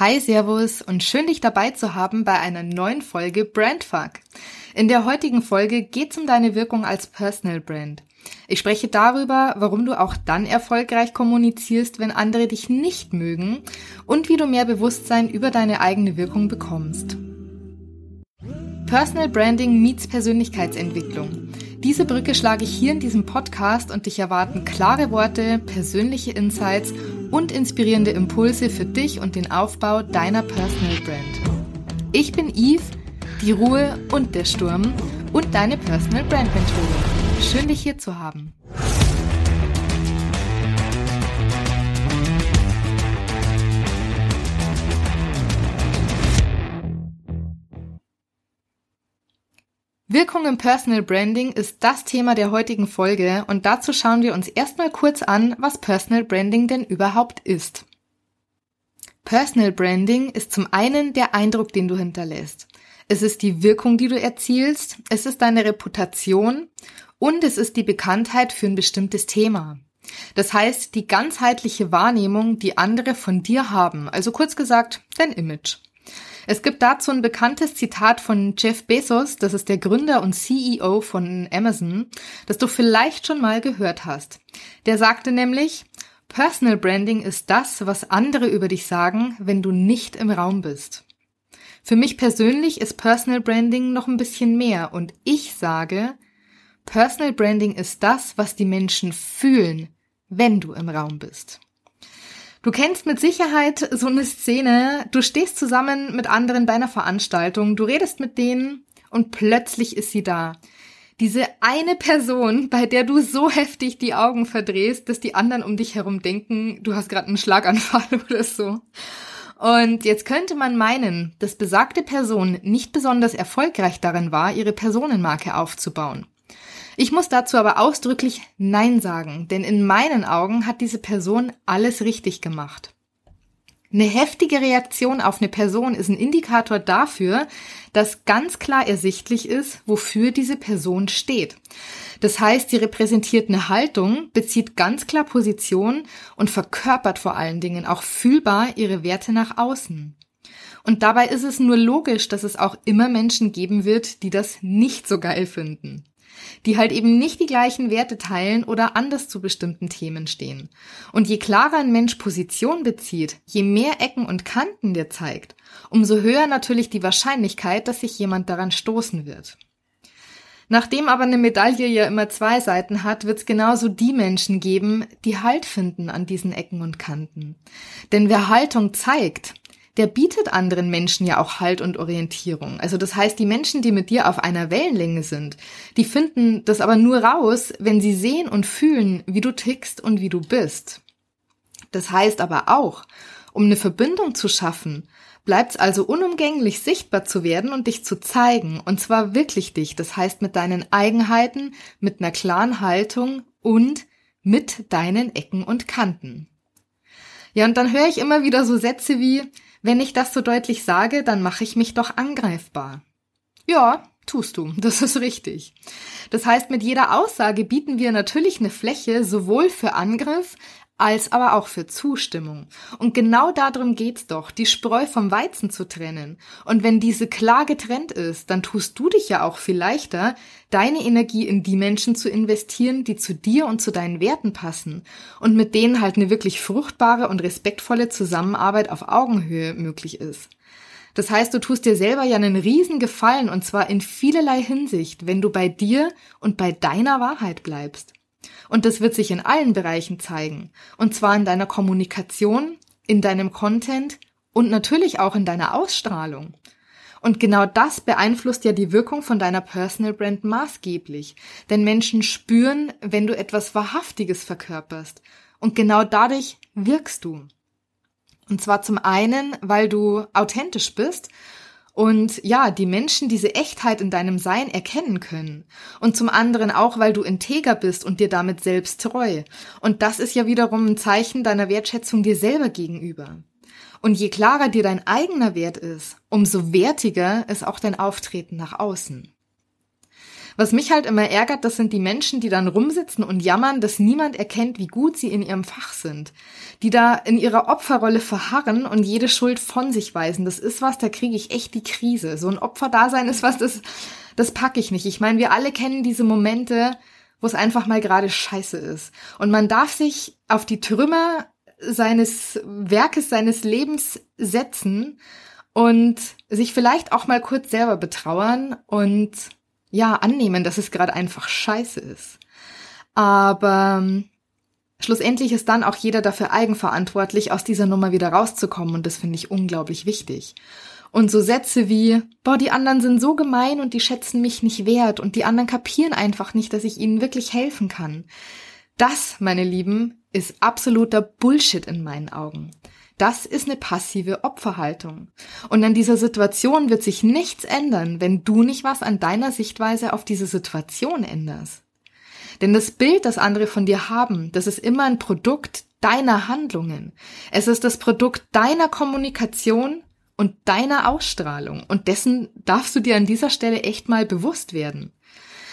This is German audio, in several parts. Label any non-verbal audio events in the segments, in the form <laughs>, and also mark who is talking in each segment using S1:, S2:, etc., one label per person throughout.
S1: Hi, Servus und schön dich dabei zu haben bei einer neuen Folge Brandfuck. In der heutigen Folge geht's um deine Wirkung als Personal Brand. Ich spreche darüber, warum du auch dann erfolgreich kommunizierst, wenn andere dich nicht mögen und wie du mehr Bewusstsein über deine eigene Wirkung bekommst. Personal Branding meets Persönlichkeitsentwicklung. Diese Brücke schlage ich hier in diesem Podcast und dich erwarten klare Worte, persönliche Insights und inspirierende Impulse für dich und den Aufbau deiner Personal Brand. Ich bin Eve, die Ruhe und der Sturm und deine Personal Brand Mentorin. Schön dich hier zu haben. Wirkung im Personal Branding ist das Thema der heutigen Folge und dazu schauen wir uns erstmal kurz an, was Personal Branding denn überhaupt ist. Personal Branding ist zum einen der Eindruck, den du hinterlässt. Es ist die Wirkung, die du erzielst, es ist deine Reputation und es ist die Bekanntheit für ein bestimmtes Thema. Das heißt, die ganzheitliche Wahrnehmung, die andere von dir haben, also kurz gesagt, dein Image. Es gibt dazu ein bekanntes Zitat von Jeff Bezos, das ist der Gründer und CEO von Amazon, das du vielleicht schon mal gehört hast. Der sagte nämlich, Personal Branding ist das, was andere über dich sagen, wenn du nicht im Raum bist. Für mich persönlich ist Personal Branding noch ein bisschen mehr und ich sage, Personal Branding ist das, was die Menschen fühlen, wenn du im Raum bist. Du kennst mit Sicherheit so eine Szene, du stehst zusammen mit anderen bei einer Veranstaltung, du redest mit denen und plötzlich ist sie da. Diese eine Person, bei der du so heftig die Augen verdrehst, dass die anderen um dich herum denken, du hast gerade einen Schlaganfall <laughs> oder so. Und jetzt könnte man meinen, dass besagte Person nicht besonders erfolgreich darin war, ihre Personenmarke aufzubauen. Ich muss dazu aber ausdrücklich Nein sagen, denn in meinen Augen hat diese Person alles richtig gemacht. Eine heftige Reaktion auf eine Person ist ein Indikator dafür, dass ganz klar ersichtlich ist, wofür diese Person steht. Das heißt, sie repräsentiert eine Haltung, bezieht ganz klar Position und verkörpert vor allen Dingen auch fühlbar ihre Werte nach außen. Und dabei ist es nur logisch, dass es auch immer Menschen geben wird, die das nicht so geil finden die halt eben nicht die gleichen Werte teilen oder anders zu bestimmten Themen stehen. Und je klarer ein Mensch Position bezieht, je mehr Ecken und Kanten der zeigt, umso höher natürlich die Wahrscheinlichkeit, dass sich jemand daran stoßen wird. Nachdem aber eine Medaille ja immer zwei Seiten hat, wird es genauso die Menschen geben, die Halt finden an diesen Ecken und Kanten. Denn wer Haltung zeigt, der bietet anderen Menschen ja auch Halt und Orientierung. Also das heißt, die Menschen, die mit dir auf einer Wellenlänge sind, die finden das aber nur raus, wenn sie sehen und fühlen, wie du tickst und wie du bist. Das heißt aber auch, um eine Verbindung zu schaffen, bleibt es also unumgänglich sichtbar zu werden und dich zu zeigen, und zwar wirklich dich, das heißt mit deinen Eigenheiten, mit einer klaren Haltung und mit deinen Ecken und Kanten. Ja, und dann höre ich immer wieder so Sätze wie, wenn ich das so deutlich sage, dann mache ich mich doch angreifbar. Ja, tust du. Das ist richtig. Das heißt, mit jeder Aussage bieten wir natürlich eine Fläche sowohl für Angriff als aber auch für Zustimmung. Und genau darum geht's doch, die Spreu vom Weizen zu trennen. Und wenn diese klar getrennt ist, dann tust du dich ja auch viel leichter, deine Energie in die Menschen zu investieren, die zu dir und zu deinen Werten passen und mit denen halt eine wirklich fruchtbare und respektvolle Zusammenarbeit auf Augenhöhe möglich ist. Das heißt, du tust dir selber ja einen riesen Gefallen und zwar in vielerlei Hinsicht, wenn du bei dir und bei deiner Wahrheit bleibst. Und das wird sich in allen Bereichen zeigen. Und zwar in deiner Kommunikation, in deinem Content und natürlich auch in deiner Ausstrahlung. Und genau das beeinflusst ja die Wirkung von deiner Personal Brand maßgeblich. Denn Menschen spüren, wenn du etwas Wahrhaftiges verkörperst. Und genau dadurch wirkst du. Und zwar zum einen, weil du authentisch bist und ja, die Menschen diese Echtheit in deinem Sein erkennen können. Und zum anderen auch, weil du integer bist und dir damit selbst treu. Und das ist ja wiederum ein Zeichen deiner Wertschätzung dir selber gegenüber. Und je klarer dir dein eigener Wert ist, umso wertiger ist auch dein Auftreten nach außen. Was mich halt immer ärgert, das sind die Menschen, die dann rumsitzen und jammern, dass niemand erkennt, wie gut sie in ihrem Fach sind. Die da in ihrer Opferrolle verharren und jede Schuld von sich weisen. Das ist was, da kriege ich echt die Krise. So ein Opferdasein ist was, das, das packe ich nicht. Ich meine, wir alle kennen diese Momente, wo es einfach mal gerade scheiße ist. Und man darf sich auf die Trümmer seines Werkes, seines Lebens setzen und sich vielleicht auch mal kurz selber betrauern und ja, annehmen, dass es gerade einfach scheiße ist. Aber ähm, schlussendlich ist dann auch jeder dafür eigenverantwortlich, aus dieser Nummer wieder rauszukommen und das finde ich unglaublich wichtig. Und so Sätze wie, boah, die anderen sind so gemein und die schätzen mich nicht wert und die anderen kapieren einfach nicht, dass ich ihnen wirklich helfen kann. Das, meine Lieben, ist absoluter Bullshit in meinen Augen. Das ist eine passive Opferhaltung. Und an dieser Situation wird sich nichts ändern, wenn du nicht was an deiner Sichtweise auf diese Situation änderst. Denn das Bild, das andere von dir haben, das ist immer ein Produkt deiner Handlungen. Es ist das Produkt deiner Kommunikation und deiner Ausstrahlung. Und dessen darfst du dir an dieser Stelle echt mal bewusst werden.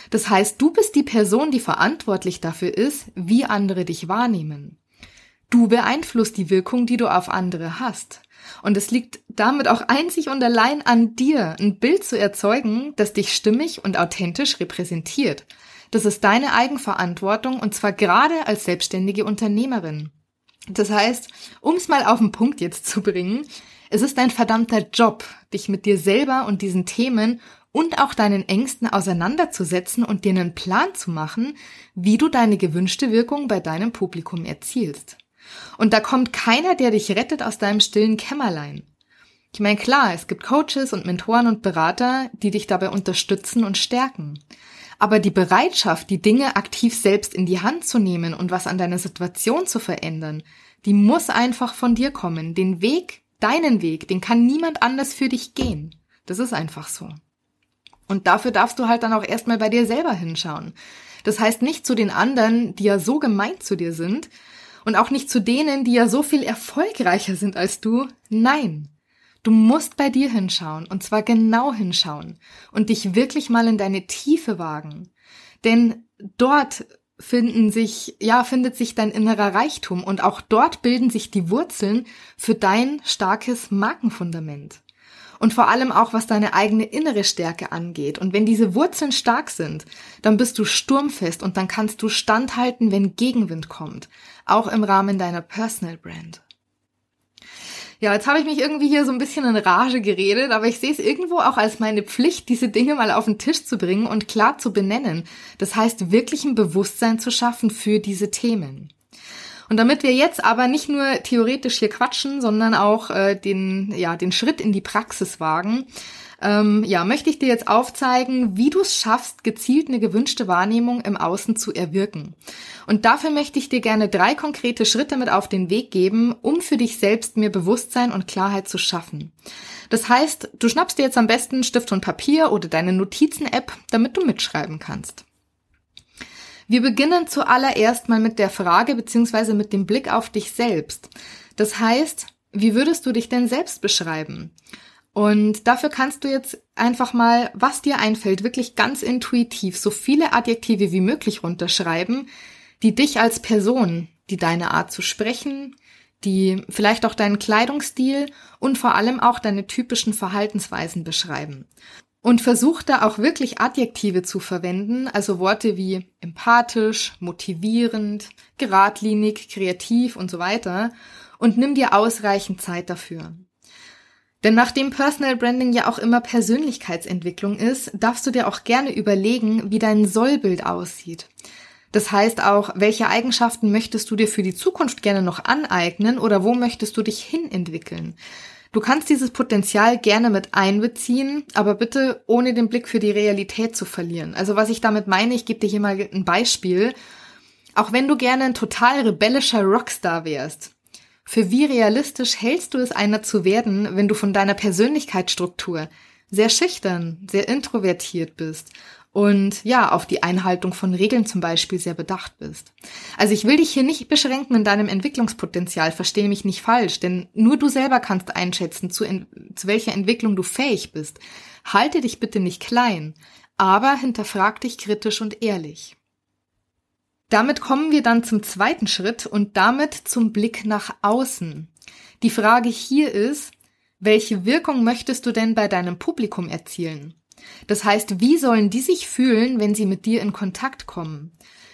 S1: Das heißt, du bist die Person, die verantwortlich dafür ist, wie andere dich wahrnehmen. Du beeinflusst die Wirkung, die du auf andere hast. Und es liegt damit auch einzig und allein an dir, ein Bild zu erzeugen, das dich stimmig und authentisch repräsentiert. Das ist deine Eigenverantwortung und zwar gerade als selbstständige Unternehmerin. Das heißt, um es mal auf den Punkt jetzt zu bringen, es ist dein verdammter Job, dich mit dir selber und diesen Themen und auch deinen Ängsten auseinanderzusetzen und dir einen Plan zu machen, wie du deine gewünschte Wirkung bei deinem Publikum erzielst. Und da kommt keiner, der dich rettet aus deinem stillen Kämmerlein. Ich meine, klar, es gibt Coaches und Mentoren und Berater, die dich dabei unterstützen und stärken. Aber die Bereitschaft, die Dinge aktiv selbst in die Hand zu nehmen und was an deiner Situation zu verändern, die muss einfach von dir kommen. Den Weg Deinen Weg, den kann niemand anders für dich gehen. Das ist einfach so. Und dafür darfst du halt dann auch erstmal bei dir selber hinschauen. Das heißt nicht zu den anderen, die ja so gemein zu dir sind, und auch nicht zu denen, die ja so viel erfolgreicher sind als du. Nein. Du musst bei dir hinschauen, und zwar genau hinschauen, und dich wirklich mal in deine Tiefe wagen. Denn dort finden sich, ja, findet sich dein innerer Reichtum und auch dort bilden sich die Wurzeln für dein starkes Markenfundament. Und vor allem auch, was deine eigene innere Stärke angeht. Und wenn diese Wurzeln stark sind, dann bist du sturmfest und dann kannst du standhalten, wenn Gegenwind kommt. Auch im Rahmen deiner Personal Brand. Ja, jetzt habe ich mich irgendwie hier so ein bisschen in Rage geredet, aber ich sehe es irgendwo auch als meine Pflicht, diese Dinge mal auf den Tisch zu bringen und klar zu benennen. Das heißt, wirklich ein Bewusstsein zu schaffen für diese Themen. Und damit wir jetzt aber nicht nur theoretisch hier quatschen, sondern auch äh, den, ja, den Schritt in die Praxis wagen, ähm, ja, möchte ich dir jetzt aufzeigen, wie du es schaffst, gezielt eine gewünschte Wahrnehmung im Außen zu erwirken. Und dafür möchte ich dir gerne drei konkrete Schritte mit auf den Weg geben, um für dich selbst mehr Bewusstsein und Klarheit zu schaffen. Das heißt, du schnappst dir jetzt am besten Stift und Papier oder deine Notizen-App, damit du mitschreiben kannst. Wir beginnen zuallererst mal mit der Frage beziehungsweise mit dem Blick auf dich selbst. Das heißt, wie würdest du dich denn selbst beschreiben? Und dafür kannst du jetzt einfach mal, was dir einfällt, wirklich ganz intuitiv so viele Adjektive wie möglich runterschreiben, die dich als Person, die deine Art zu sprechen, die vielleicht auch deinen Kleidungsstil und vor allem auch deine typischen Verhaltensweisen beschreiben. Und versuch da auch wirklich Adjektive zu verwenden, also Worte wie empathisch, motivierend, geradlinig, kreativ und so weiter. Und nimm dir ausreichend Zeit dafür. Denn nachdem Personal Branding ja auch immer Persönlichkeitsentwicklung ist, darfst du dir auch gerne überlegen, wie dein Sollbild aussieht. Das heißt auch, welche Eigenschaften möchtest du dir für die Zukunft gerne noch aneignen oder wo möchtest du dich hinentwickeln? Du kannst dieses Potenzial gerne mit einbeziehen, aber bitte ohne den Blick für die Realität zu verlieren. Also was ich damit meine, ich gebe dir hier mal ein Beispiel. Auch wenn du gerne ein total rebellischer Rockstar wärst, für wie realistisch hältst du es einer zu werden, wenn du von deiner Persönlichkeitsstruktur sehr schüchtern, sehr introvertiert bist und ja, auf die Einhaltung von Regeln zum Beispiel sehr bedacht bist. Also ich will dich hier nicht beschränken in deinem Entwicklungspotenzial, verstehe mich nicht falsch, denn nur du selber kannst einschätzen, zu, zu welcher Entwicklung du fähig bist. Halte dich bitte nicht klein, aber hinterfrag dich kritisch und ehrlich. Damit kommen wir dann zum zweiten Schritt und damit zum Blick nach außen. Die Frage hier ist, welche Wirkung möchtest du denn bei deinem Publikum erzielen? Das heißt, wie sollen die sich fühlen, wenn sie mit dir in Kontakt kommen?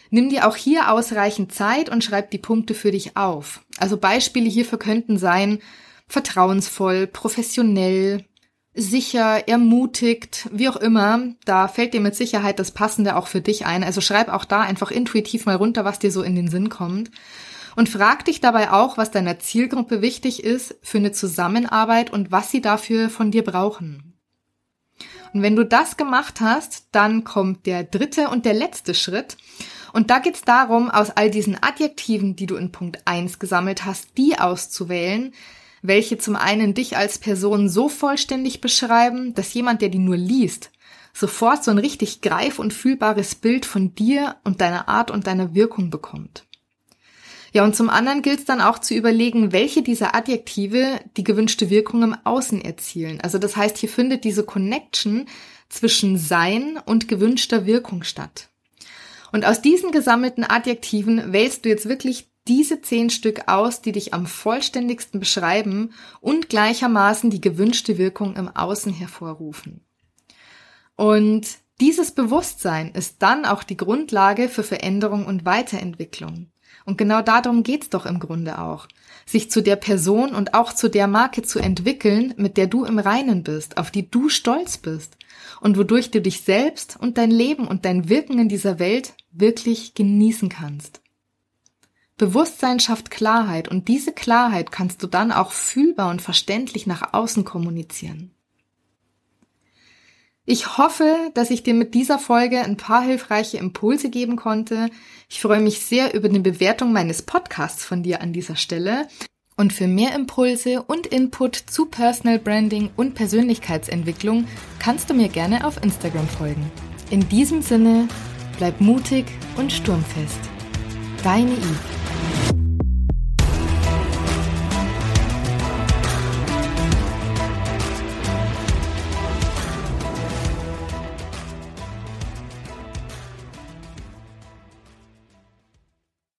S1: Nimm dir auch hier ausreichend Zeit und schreib die Punkte für dich auf. Also Beispiele hierfür könnten sein vertrauensvoll, professionell, sicher, ermutigt, wie auch immer. Da fällt dir mit Sicherheit das Passende auch für dich ein. Also schreib auch da einfach intuitiv mal runter, was dir so in den Sinn kommt. Und frag dich dabei auch, was deiner Zielgruppe wichtig ist für eine Zusammenarbeit und was sie dafür von dir brauchen. Und wenn du das gemacht hast, dann kommt der dritte und der letzte Schritt. Und da geht's darum, aus all diesen Adjektiven, die du in Punkt 1 gesammelt hast, die auszuwählen, welche zum einen dich als Person so vollständig beschreiben, dass jemand, der die nur liest, sofort so ein richtig greif- und fühlbares Bild von dir und deiner Art und deiner Wirkung bekommt. Ja, und zum anderen gilt es dann auch zu überlegen, welche dieser Adjektive die gewünschte Wirkung im Außen erzielen. Also das heißt, hier findet diese Connection zwischen Sein und gewünschter Wirkung statt. Und aus diesen gesammelten Adjektiven wählst du jetzt wirklich diese zehn Stück aus, die dich am vollständigsten beschreiben und gleichermaßen die gewünschte Wirkung im Außen hervorrufen. Und dieses Bewusstsein ist dann auch die Grundlage für Veränderung und Weiterentwicklung. Und genau darum geht's doch im Grunde auch. Sich zu der Person und auch zu der Marke zu entwickeln, mit der du im Reinen bist, auf die du stolz bist und wodurch du dich selbst und dein Leben und dein Wirken in dieser Welt wirklich genießen kannst. Bewusstsein schafft Klarheit und diese Klarheit kannst du dann auch fühlbar und verständlich nach außen kommunizieren. Ich hoffe, dass ich dir mit dieser Folge ein paar hilfreiche Impulse geben konnte. Ich freue mich sehr über eine Bewertung meines Podcasts von dir an dieser Stelle. Und für mehr Impulse und Input zu Personal Branding und Persönlichkeitsentwicklung kannst du mir gerne auf Instagram folgen. In diesem Sinne, bleib mutig und sturmfest. Deine Eve.